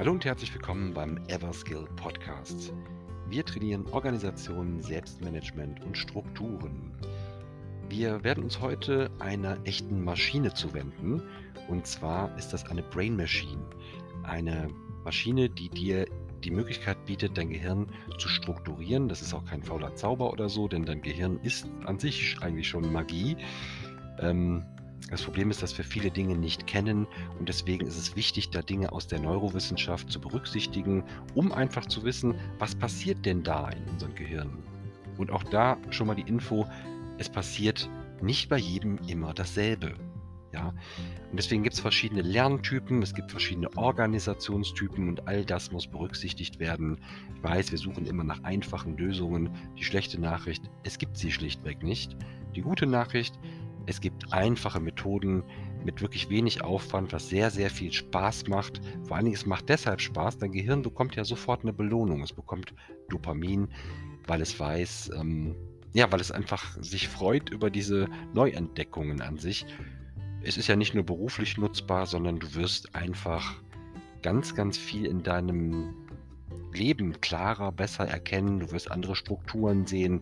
Hallo und herzlich willkommen beim Everskill Podcast. Wir trainieren Organisationen, Selbstmanagement und Strukturen. Wir werden uns heute einer echten Maschine zuwenden. Und zwar ist das eine Brain Machine. Eine Maschine, die dir die Möglichkeit bietet, dein Gehirn zu strukturieren. Das ist auch kein fauler Zauber oder so, denn dein Gehirn ist an sich eigentlich schon Magie. Ähm, das Problem ist, dass wir viele Dinge nicht kennen und deswegen ist es wichtig, da Dinge aus der Neurowissenschaft zu berücksichtigen, um einfach zu wissen, was passiert denn da in unserem Gehirn. Und auch da schon mal die Info, es passiert nicht bei jedem immer dasselbe. Ja? Und deswegen gibt es verschiedene Lerntypen, es gibt verschiedene Organisationstypen und all das muss berücksichtigt werden. Ich weiß, wir suchen immer nach einfachen Lösungen. Die schlechte Nachricht, es gibt sie schlichtweg nicht. Die gute Nachricht, es gibt einfache Methoden mit wirklich wenig Aufwand, was sehr, sehr viel Spaß macht. Vor allen Dingen, es macht deshalb Spaß, dein Gehirn bekommt ja sofort eine Belohnung. Es bekommt Dopamin, weil es weiß, ähm, ja, weil es einfach sich freut über diese Neuentdeckungen an sich. Es ist ja nicht nur beruflich nutzbar, sondern du wirst einfach ganz, ganz viel in deinem Leben klarer, besser erkennen. Du wirst andere Strukturen sehen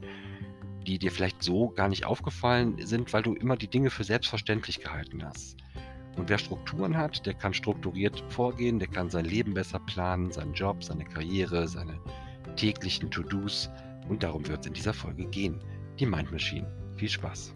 die dir vielleicht so gar nicht aufgefallen sind, weil du immer die Dinge für selbstverständlich gehalten hast. Und wer Strukturen hat, der kann strukturiert vorgehen, der kann sein Leben besser planen, seinen Job, seine Karriere, seine täglichen To-Dos. Und darum wird es in dieser Folge gehen. Die Mind Machine. Viel Spaß.